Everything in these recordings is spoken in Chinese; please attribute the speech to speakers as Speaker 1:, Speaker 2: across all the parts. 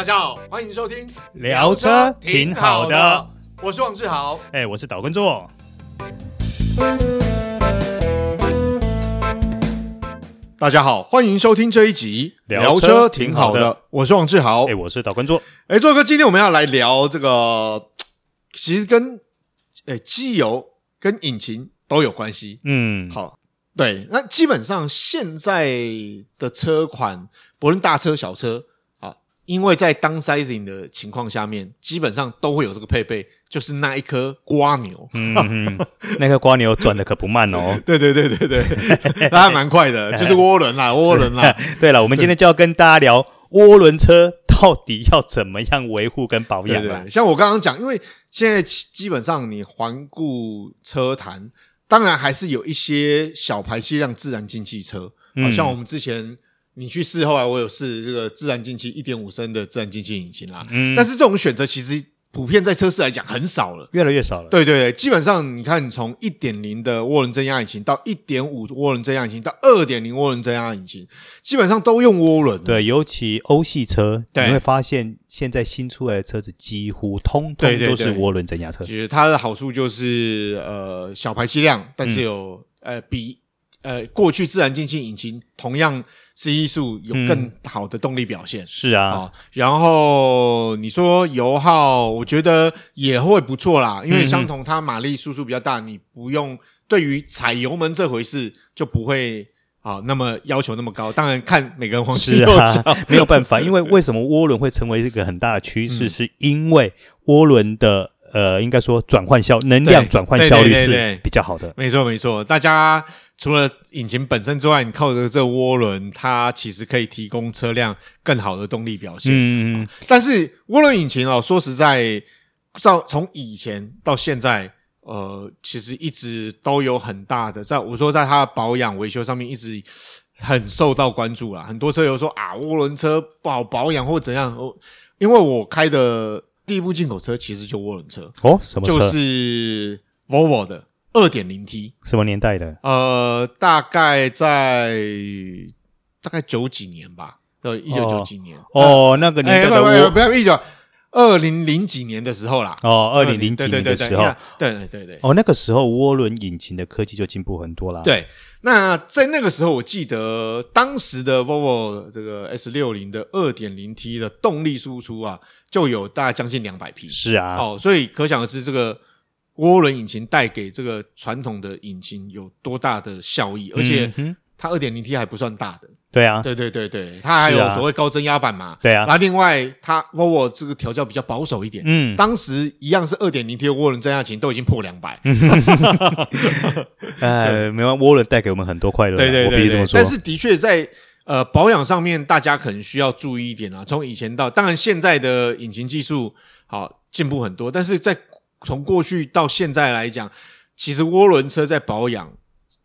Speaker 1: 大家好，欢迎收听
Speaker 2: 聊车挺好的，
Speaker 1: 我是王志豪，
Speaker 2: 哎，我是岛根座。
Speaker 1: 大家好，欢迎收听这一集聊车挺好的，我是王志豪，
Speaker 2: 哎，我是岛根座，
Speaker 1: 哎，座哥，今天我们要来聊这个，其实跟哎机油跟引擎都有关系，
Speaker 2: 嗯，
Speaker 1: 好，对，那基本上现在的车款，不论大车小车。因为在 downsizing 的情况下面，基本上都会有这个配备，就是那一颗瓜牛，
Speaker 2: 那颗瓜牛转的可不慢哦。
Speaker 1: 对对对对对，那还蛮快的，就是涡轮啦，涡轮啦。
Speaker 2: 对了，我们今天就要跟大家聊涡轮车到底要怎么样维护跟保养了。
Speaker 1: 像我刚刚讲，因为现在基本上你环顾车坛，当然还是有一些小排气量自然进气车，嗯、啊，像我们之前。你去试，后来我有试这个自然进气一点五升的自然进气引擎啦，嗯，但是这种选择其实普遍在车市来讲很少了，
Speaker 2: 越来越少了。
Speaker 1: 对对对，基本上你看，从一点零的涡轮增压引擎到一点五涡轮增压引擎到二点零涡轮增压引擎，基本上都用涡轮。
Speaker 2: 对，尤其欧系车，你会发现现在新出来的车子几乎通通都是涡轮增压车。
Speaker 1: 其实它的好处就是呃小排气量，但是有、嗯、呃比呃过去自然进气引擎同样。C 一数有更好的动力表现，
Speaker 2: 嗯、是啊、
Speaker 1: 哦，然后你说油耗，我觉得也会不错啦，因为相同它马力输出比较大，你不用对于踩油门这回事就不会啊、哦、那么要求那么高。当然看每个人黄金右脚，
Speaker 2: 没有办法，因为为什么涡轮会成为一个很大的趋势，嗯、是因为涡轮的呃，应该说转换效能量转换效率是比较好的。
Speaker 1: 没错没错，大家。除了引擎本身之外，你靠着这个涡轮，它其实可以提供车辆更好的动力表现。嗯嗯。但是涡轮引擎哦，说实在，到从以前到现在，呃，其实一直都有很大的，在我说在它的保养维修上面，一直很受到关注啦。很多车友说啊，涡轮车不好保养或怎样。哦，因为我开的第一部进口车其实就涡轮车
Speaker 2: 哦，什么车？
Speaker 1: 就是 Volvo 的。二点零 T
Speaker 2: 什么年代的？
Speaker 1: 呃，大概在大概九几年吧，呃，一九九几年。
Speaker 2: 哦，那个年代的
Speaker 1: 涡，不要一九二零零几年的时候啦。
Speaker 2: 哦，二零零几年的时候，
Speaker 1: 对对对对。
Speaker 2: 哦，那个时候涡轮引擎的科技就进步很多啦。
Speaker 1: 对，那在那个时候，我记得当时的 Volvo 这个 S 六零的二点零 T 的动力输出啊，就有大概将近两百匹。
Speaker 2: 是啊，
Speaker 1: 哦，所以可想而知这个。涡轮引擎带给这个传统的引擎有多大的效益？而且它二点零 T 还不算大的。
Speaker 2: 对啊，
Speaker 1: 对对对对，它还有所谓高增压版嘛。
Speaker 2: 对啊，
Speaker 1: 那另外它 Volvo 这个调教比较保守一点。嗯，当时一样是二点零 T 的涡轮增压型都已经破两百。
Speaker 2: 呃，没有涡轮带给我们很多快乐。对对对，我必须这么说。
Speaker 1: 但是的确在呃保养上面，大家可能需要注意一点啊。从以前到当然现在的引擎技术好进步很多，但是在从过去到现在来讲，其实涡轮车在保养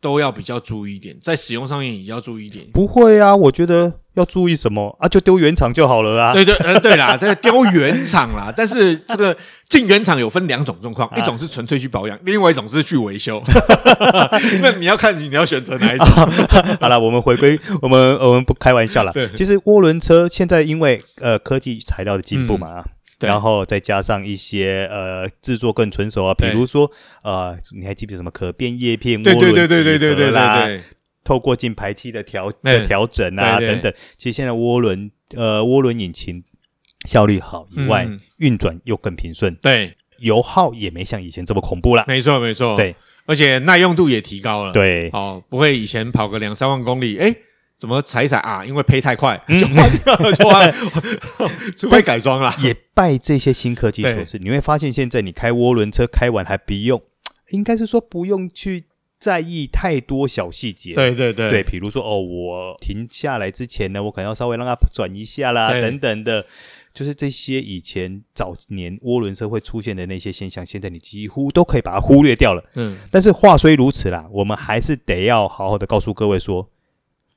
Speaker 1: 都要比较注意一点，在使用上面也要注意一点。
Speaker 2: 不会啊，我觉得要注意什么啊？就丢原厂就好了啊。
Speaker 1: 对对，呃，对啦，这个丢原厂啦。但是这个进原厂有分两种状况，啊、一种是纯粹去保养，另外一种是去维修。那你要看你你要选择哪一种。
Speaker 2: 好了，我们回归，我们我们不开玩笑了。对，其实涡轮车现在因为呃科技材料的进步嘛。嗯然后再加上一些呃制作更纯熟啊，比如说呃，你还记不记得什么可变叶片涡轮对对对啦，透过进排气的调的调整啊等等，其实现在涡轮呃涡轮引擎效率好以外，运转又更平顺，
Speaker 1: 对，
Speaker 2: 油耗也没像以前这么恐怖了，
Speaker 1: 没错没错，对，而且耐用度也提高了，
Speaker 2: 对，
Speaker 1: 哦，不会以前跑个两三万公里，哎。怎么踩一踩啊？因为配太快就换掉了，就换，除非改装了。
Speaker 2: 也拜这些新科技所赐，你会发现现在你开涡轮车开完还不用，应该是说不用去在意太多小细节。
Speaker 1: 对对对，
Speaker 2: 对，比如说哦，我停下来之前呢，我可能要稍微让它转一下啦，等等的，就是这些以前早年涡轮车会出现的那些现象，现在你几乎都可以把它忽略掉了。嗯，但是话虽如此啦，我们还是得要好好的告诉各位说。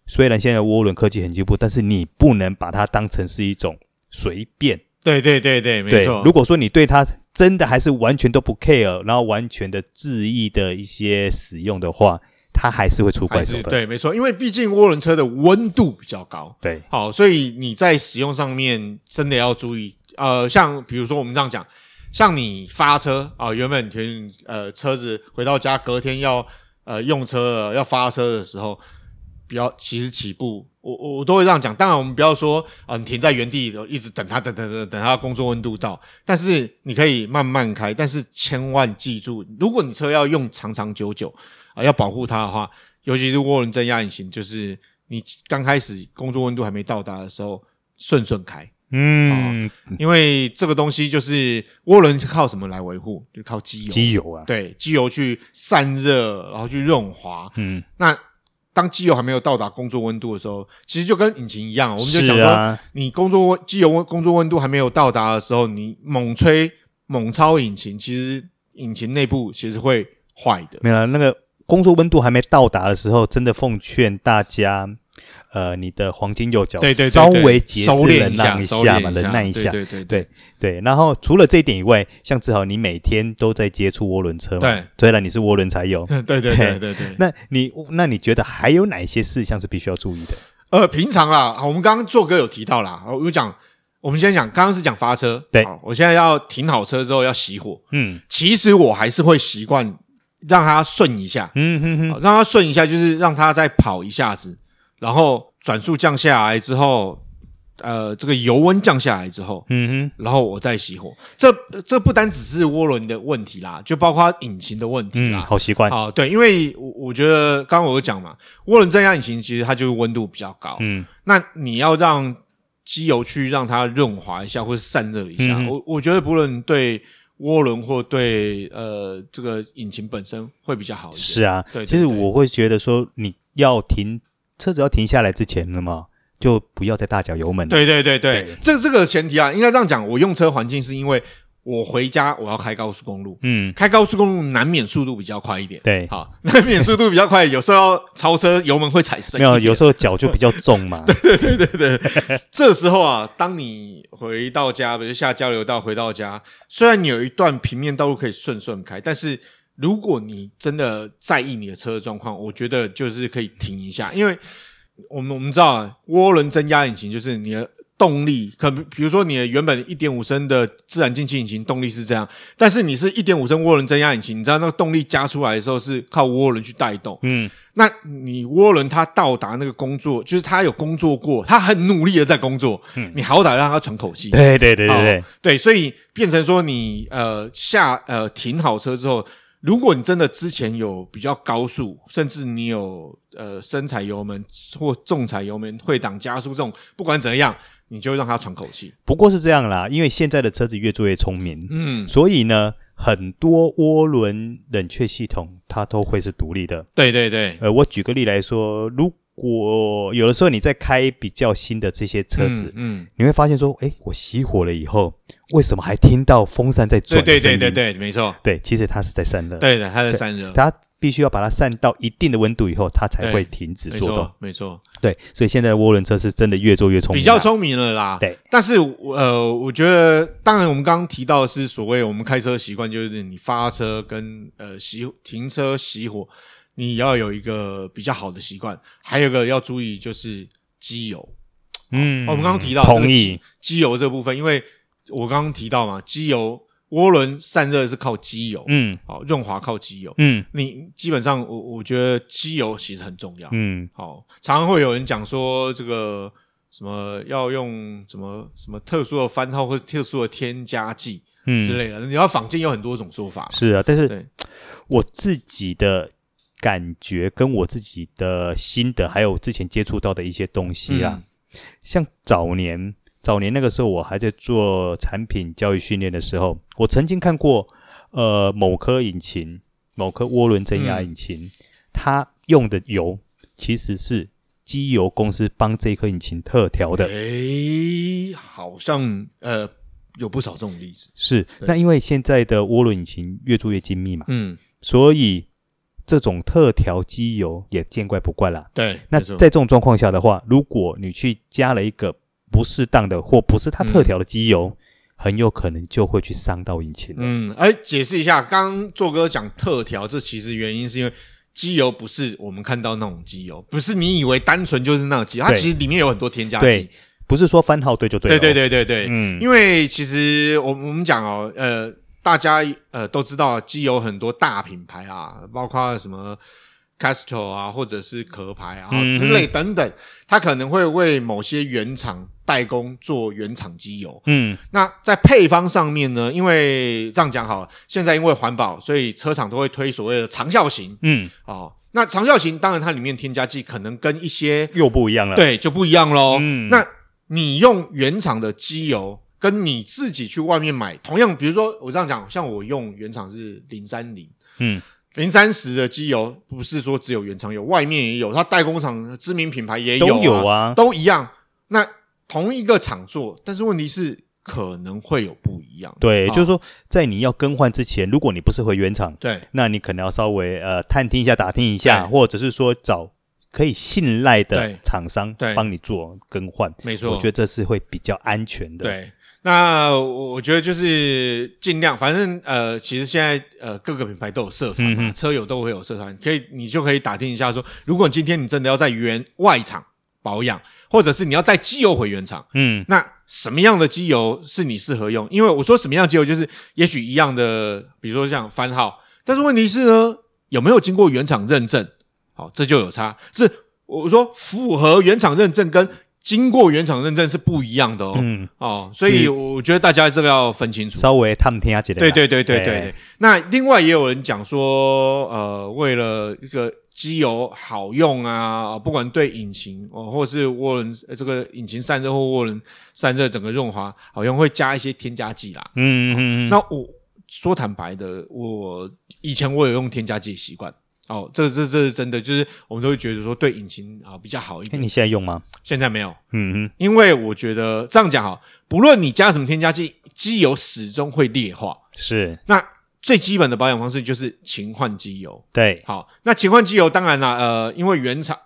Speaker 2: 虽然现在涡轮科技很进步，但是你不能把它当成是一种随便。
Speaker 1: 对对对对，没错。
Speaker 2: 如果说你对它真的还是完全都不 care，然后完全的恣意的一些使用的话，它还是会出怪手的。
Speaker 1: 对，没错，因为毕竟涡轮车的温度比较高。
Speaker 2: 对，
Speaker 1: 好，所以你在使用上面真的要注意。呃，像比如说我们这样讲，像你发车啊，原本停呃车子回到家，隔天要呃用车了要发车的时候，比较其实起步。我我都会这样讲，当然我们不要说啊、呃，你停在原地一直等它，等等等等它工作温度到。但是你可以慢慢开，但是千万记住，如果你车要用长长久久啊、呃，要保护它的话，尤其是涡轮增压引擎，就是你刚开始工作温度还没到达的时候，顺顺开。嗯、呃，因为这个东西就是涡轮是靠什么来维护？就靠机油，
Speaker 2: 机油啊，
Speaker 1: 对，机油去散热，然后去润滑。嗯，那。当机油还没有到达工作温度的时候，其实就跟引擎一样，我们就讲说，你工作温机油温工作温度还没有到达的时候，你猛吹猛超引擎，其实引擎内部其实会坏的。
Speaker 2: 没有那个工作温度还没到达的时候，真的奉劝大家。呃，你的黄金右脚，对对，稍微节制忍让一下嘛，忍耐一下，对对对对。然后除了这一点以外，像志豪，你每天都在接触涡轮车嘛？对，虽然你是涡轮柴油，
Speaker 1: 对对对对对。
Speaker 2: 那你那你觉得还有哪些事项是必须要注意的？
Speaker 1: 呃，平常啦，我们刚刚做哥有提到啦，我讲，我们先讲，刚刚是讲发车，
Speaker 2: 对，
Speaker 1: 我现在要停好车之后要熄火，嗯，其实我还是会习惯让它顺一下，嗯哼哼，让它顺一下，就是让它再跑一下子。然后转速降下来之后，呃，这个油温降下来之后，嗯哼，然后我再熄火。这这不单只是涡轮的问题啦，就包括引擎的问题啦。
Speaker 2: 嗯、好习惯
Speaker 1: 啊，对，因为我我觉得刚刚我有讲嘛，涡轮增压引擎其实它就是温度比较高，嗯，那你要让机油去让它润滑一下或是散热一下，嗯、我我觉得不论对涡轮或对呃这个引擎本身会比较好一点。
Speaker 2: 是啊，
Speaker 1: 对，对，对，
Speaker 2: 其实我会觉得说你要停。车子要停下来之前，那么就不要再大脚油门了。
Speaker 1: 对对对对，对这这个前提啊，应该这样讲。我用车环境是因为我回家我要开高速公路，嗯，开高速公路难免速度比较快一点。
Speaker 2: 对，
Speaker 1: 好，难免速度比较快，有时候要超车油门会踩深。
Speaker 2: 没有，有时候脚就比较重嘛。
Speaker 1: 对对对对对，这时候啊，当你回到家，比如下交流道回到家，虽然你有一段平面道路可以顺顺开，但是。如果你真的在意你的车的状况，我觉得就是可以停一下，因为我们我们知道啊，涡轮增压引擎就是你的动力，可比如说你的原本一点五升的自然进气引擎动力是这样，但是你是一点五升涡轮增压引擎，你知道那个动力加出来的时候是靠涡轮去带动，嗯，那你涡轮它到达那个工作，就是它有工作过，它很努力的在工作，嗯，你好歹让它喘口气，
Speaker 2: 对对对对对，
Speaker 1: 对，所以变成说你呃下呃停好车之后。如果你真的之前有比较高速，甚至你有呃深踩油门或重踩油门、会挡加速这种，不管怎样，你就让它喘口气。
Speaker 2: 不过是这样啦，因为现在的车子越做越聪明，嗯，所以呢，很多涡轮冷却系统它都会是独立的。
Speaker 1: 对对对。
Speaker 2: 呃，我举个例来说，如果有的时候你在开比较新的这些车子，嗯，嗯你会发现说，哎，我熄火了以后。为什么还听到风扇在转？
Speaker 1: 对对对对对，没错。
Speaker 2: 对，其实它是在散热。
Speaker 1: 对的，它在散热。
Speaker 2: 它必须要把它散到一定的温度以后，它才会停止做动。
Speaker 1: 没错。
Speaker 2: 对，所以现在的涡轮车是真的越做越聪明，
Speaker 1: 比较聪明了啦。
Speaker 2: 对。
Speaker 1: 但是呃，我觉得，当然我们刚刚提到的是所谓我们开车习惯，就是你发车跟呃熄停车熄火，你要有一个比较好的习惯。还有一个要注意就是机油。嗯。我们刚刚提到
Speaker 2: 同意
Speaker 1: 机油这部分，因为。我刚刚提到嘛，机油涡轮散热是靠机油，嗯，好润滑靠机油，嗯，你基本上我我觉得机油其实很重要，嗯，好，常常会有人讲说这个什么要用什么什么特殊的番号或者特殊的添加剂之类的，嗯、你要坊间有很多种说法，
Speaker 2: 是啊，但是我自己的感觉跟我自己的心得，还有之前接触到的一些东西啊，嗯、像早年。早年那个时候，我还在做产品教育训练的时候，我曾经看过，呃，某颗引擎，某颗涡轮增压引擎，嗯、它用的油其实是机油公司帮这颗引擎特调的。
Speaker 1: 诶，好像呃有不少这种例子。
Speaker 2: 是，那因为现在的涡轮引擎越做越精密嘛，嗯，所以这种特调机油也见怪不怪啦。
Speaker 1: 对，
Speaker 2: 那在这种状况下的话，如果你去加了一个。不适当的或不是它特调的机油，嗯、很有可能就会去伤到引擎。
Speaker 1: 嗯，哎，解释一下，刚刚做哥讲特调，这其实原因是因为机油不是我们看到那种机油，不是你以为单纯就是那种机油，它其实里面有很多添加剂，
Speaker 2: 不是说番号对就对。
Speaker 1: 对对对对对，嗯，因为其实我我们讲哦，呃，大家呃都知道机油很多大品牌啊，包括什么。Castrol 啊，或者是壳牌啊之类等等，它可能会为某些原厂代工做原厂机油。嗯，那在配方上面呢，因为这样讲好了，现在因为环保，所以车厂都会推所谓的长效型。嗯，哦，那长效型当然它里面添加剂可能跟一些
Speaker 2: 又不一样了，
Speaker 1: 对，就不一样喽。嗯，那你用原厂的机油，跟你自己去外面买，同样，比如说我这样讲，像我用原厂是零三零，嗯。零三十的机油不是说只有原厂有，外面也有，它代工厂知名品牌也有，
Speaker 2: 都有啊，
Speaker 1: 都一样。那同一个厂做，但是问题是可能会有不一样。
Speaker 2: 对，哦、就是说在你要更换之前，如果你不是回原厂，
Speaker 1: 对，
Speaker 2: 那你可能要稍微呃探听一下、打听一下，或者是说找可以信赖的厂商帮你做更换。没错，我觉得这是会比较安全的。
Speaker 1: 对。那我觉得就是尽量，反正呃，其实现在呃各个品牌都有社团嘛，嗯、车友都会有社团，可以你就可以打听一下说，如果今天你真的要在原外厂保养，或者是你要带机油回原厂，嗯，那什么样的机油是你适合用？因为我说什么样的机油，就是也许一样的，比如说像番号，但是问题是呢，有没有经过原厂认证？好，这就有差。是我说符合原厂认证跟。经过原厂认证是不一样的哦，嗯哦，所以我觉得大家这个要分清楚，
Speaker 2: 稍微探听下
Speaker 1: 这个。对对对对对那另外也有人讲说，呃，为了一个机油好用啊，不管对引擎哦，或是涡轮这个引擎散热或涡轮散热整个润滑好用，会加一些添加剂啦。嗯嗯嗯。那我说坦白的，我以前我有用添加剂习惯。哦，这个这这是真的，就是我们都会觉得说对引擎啊比较好一点。
Speaker 2: 那你现在用吗？
Speaker 1: 现在没有，嗯哼，因为我觉得这样讲哈，不论你加什么添加剂，机油始终会劣化。
Speaker 2: 是，
Speaker 1: 那最基本的保养方式就是勤换机油。
Speaker 2: 对，
Speaker 1: 好，那勤换机油当然啦，呃，因为原厂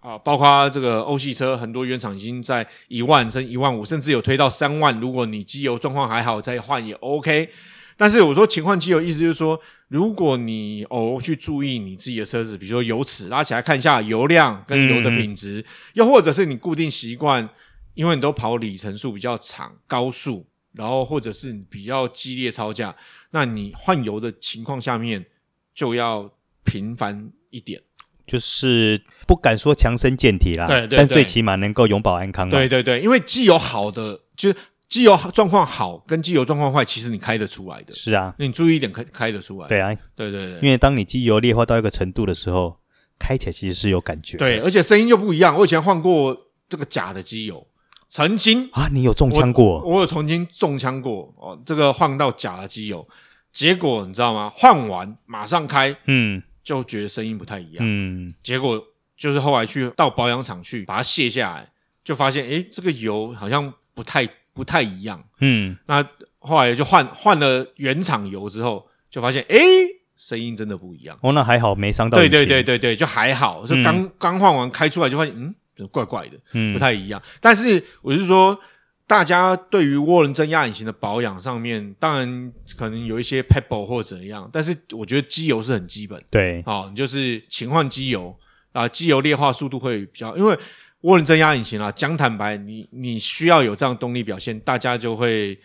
Speaker 1: 啊，包括这个欧系车，很多原厂已经在一万升一万五，甚至有推到三万。如果你机油状况还好，再换也 OK。但是我说勤换机油，意思就是说。如果你偶尔去注意你自己的车子，比如说油尺拉起来看一下油量跟油的品质，嗯、又或者是你固定习惯，因为你都跑里程数比较长、高速，然后或者是比较激烈超驾，那你换油的情况下面就要频繁一点，
Speaker 2: 就是不敢说强身健体啦，对，对对，但最起码能够永保安康。
Speaker 1: 对对对，因为机油好的就是。机油状况好跟机油状况坏，其实你开得出来的。
Speaker 2: 是啊，
Speaker 1: 你注意一点，开开得出来。
Speaker 2: 对啊，
Speaker 1: 对对对。
Speaker 2: 因为当你机油劣化到一个程度的时候，开起来其实是有感觉。
Speaker 1: 对，而且声音又不一样。我以前换过这个假的机油，曾经
Speaker 2: 啊，你有中枪过？
Speaker 1: 我，我有曾经中枪过哦。这个换到假的机油，结果你知道吗？换完马上开，嗯，就觉得声音不太一样。嗯，结果就是后来去到保养厂去把它卸下来，就发现诶，这个油好像不太。不太一样，嗯，那后来就换换了原厂油之后，就发现，哎，声音真的不一样。
Speaker 2: 哦，那还好没伤到。
Speaker 1: 对对对对对，就还好。就刚、嗯、刚换完开出来就发现，嗯，怪怪的，嗯，不太一样。但是我是说，大家对于涡轮增压引擎的保养上面，当然可能有一些 pebble 或怎样，但是我觉得机油是很基本。
Speaker 2: 对，
Speaker 1: 好、哦，你就是勤换机油啊，机油劣化速度会比较，因为。涡轮增压引擎啊，讲坦白，你你需要有这样动力表现，大家就会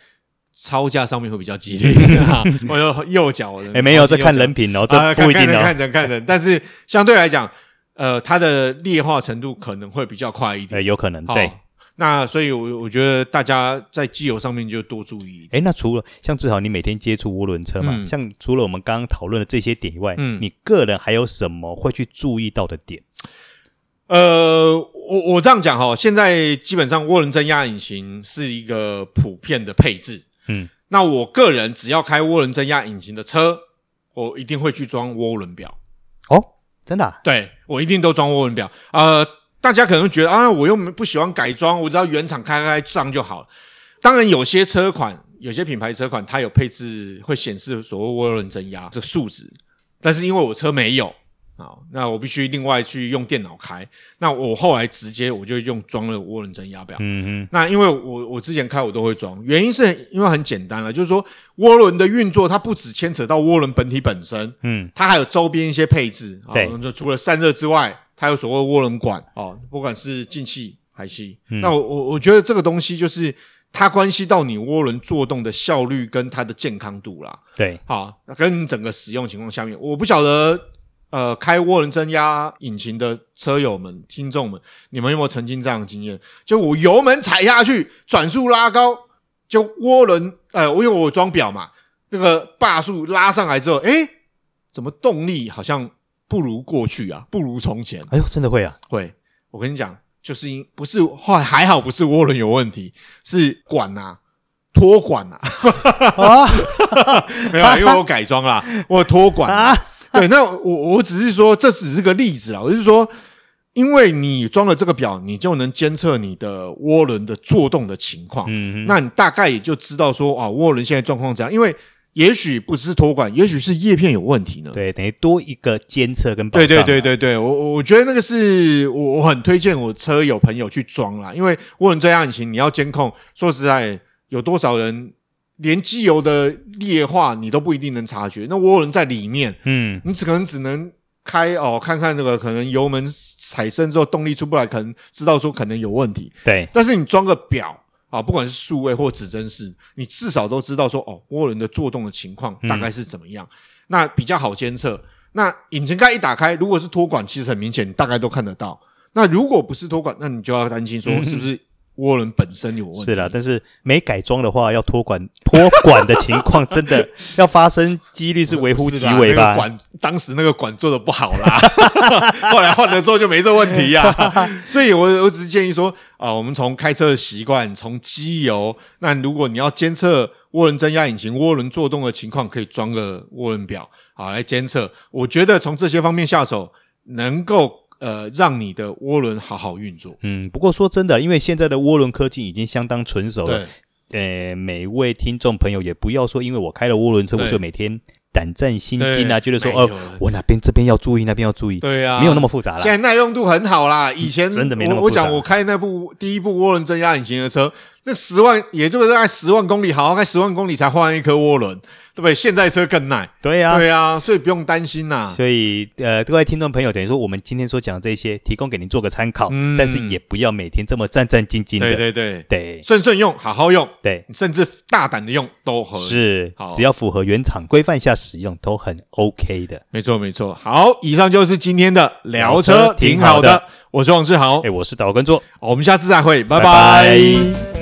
Speaker 1: 操驾上面会比较激烈。我说右脚，哎，
Speaker 2: 没有，这看人品哦，这不一定哦，
Speaker 1: 看人看人。但是相对来讲，呃，它的劣化程度可能会比较快一点，
Speaker 2: 有可能。对，
Speaker 1: 那所以，我我觉得大家在机油上面就多注意。
Speaker 2: 哎，那除了像至少，你每天接触涡轮车嘛，像除了我们刚刚讨论的这些点以外，嗯，你个人还有什么会去注意到的点？
Speaker 1: 呃，我我这样讲哈，现在基本上涡轮增压引擎是一个普遍的配置，嗯，那我个人只要开涡轮增压引擎的车，我一定会去装涡轮表。
Speaker 2: 哦，真的啊？
Speaker 1: 对，我一定都装涡轮表。呃，大家可能觉得啊，我又不喜欢改装，我只要原厂开开上就好了。当然，有些车款，有些品牌车款，它有配置会显示所谓涡轮增压这数值，但是因为我车没有。好，那我必须另外去用电脑开。那我后来直接我就用装了涡轮增压表。嗯嗯。那因为我我之前开我都会装，原因是因为很简单了，就是说涡轮的运作它不只牵扯到涡轮本体本身，嗯，它还有周边一些配置。对。就除了散热之外，它有所谓涡轮管哦，不管是进气排气。嗯。那我我我觉得这个东西就是它关系到你涡轮作动的效率跟它的健康度啦。
Speaker 2: 对。
Speaker 1: 好，跟整个使用情况下面，我不晓得。呃，开涡轮增压引擎的车友们、听众们，你们有没有曾经这样的经验？就我油门踩下去，转速拉高，就涡轮，呃，我因为我装表嘛，那个把数拉上来之后，诶，怎么动力好像不如过去啊，不如从前？
Speaker 2: 哎呦，真的会啊，
Speaker 1: 会。我跟你讲，就是因不是还还好，不是涡轮有问题，是管啊，托管啊，啊，没有，因为我改装啦，我托管啊。对，那我我只是说，这只是个例子啊。我就是说，因为你装了这个表，你就能监测你的涡轮的作动的情况。嗯嗯，那你大概也就知道说啊，涡轮现在状况怎样。因为也许不是托管，也许是叶片有问题呢。
Speaker 2: 对，等于多一个监测跟保障。
Speaker 1: 对对对对对，我我觉得那个是我我很推荐我车友朋友去装啦，因为涡轮增压引擎你要监控，说实在，有多少人？连机油的劣化你都不一定能察觉，那涡轮在里面，嗯，你只可能只能开哦，看看那个可能油门踩深之后动力出不来，可能知道说可能有问题，
Speaker 2: 对。
Speaker 1: 但是你装个表啊，不管是数位或指针式，你至少都知道说哦，涡轮的作动的情况大概是怎么样，嗯、那比较好监测。那引擎盖一打开，如果是托管，其实很明显，你大概都看得到。那如果不是托管，那你就要担心说是不是、嗯？涡轮本身有问题，
Speaker 2: 是啦，但是没改装的话，要脱管 脱管的情况，真的要发生几率是微乎其微吧？
Speaker 1: 那个、管当时那个管做的不好啦，后来换了之后就没这问题呀、啊。所以我我只是建议说啊，我们从开车的习惯，从机油，那如果你要监测涡轮增压引擎涡轮作动的情况，可以装个涡轮表啊来监测。我觉得从这些方面下手，能够。呃，让你的涡轮好好运作。
Speaker 2: 嗯，不过说真的，因为现在的涡轮科技已经相当成熟了。对，呃，每位听众朋友也不要说，因为我开了涡轮车，我就每天胆战心惊啊，觉得说哦，我哪边这边要注意，那边要注意。
Speaker 1: 对啊，
Speaker 2: 没有那么复杂了。
Speaker 1: 现在耐用度很好啦，以前、嗯、
Speaker 2: 真的没那么复杂。
Speaker 1: 我讲我开那部第一部涡轮增压引擎的车，那十万也就是大概十万公里，好好开十万公里才换一颗涡轮。对不对？现在车更耐，
Speaker 2: 对呀、啊，
Speaker 1: 对呀、啊，所以不用担心呐。
Speaker 2: 所以，呃，各位听众朋友，等于说我们今天所讲的这些，提供给您做个参考，嗯，但是也不要每天这么战战兢兢的，
Speaker 1: 对对对对，顺顺用，好好用，
Speaker 2: 对，
Speaker 1: 甚至大胆的用都合理，
Speaker 2: 是，只要符合原厂规范下使用，都很 OK 的。
Speaker 1: 没错没错，好，以上就是今天的聊车，挺好的，我是王志豪，
Speaker 2: 哎，我是岛根座，
Speaker 1: 我们下次再会，拜拜。拜拜。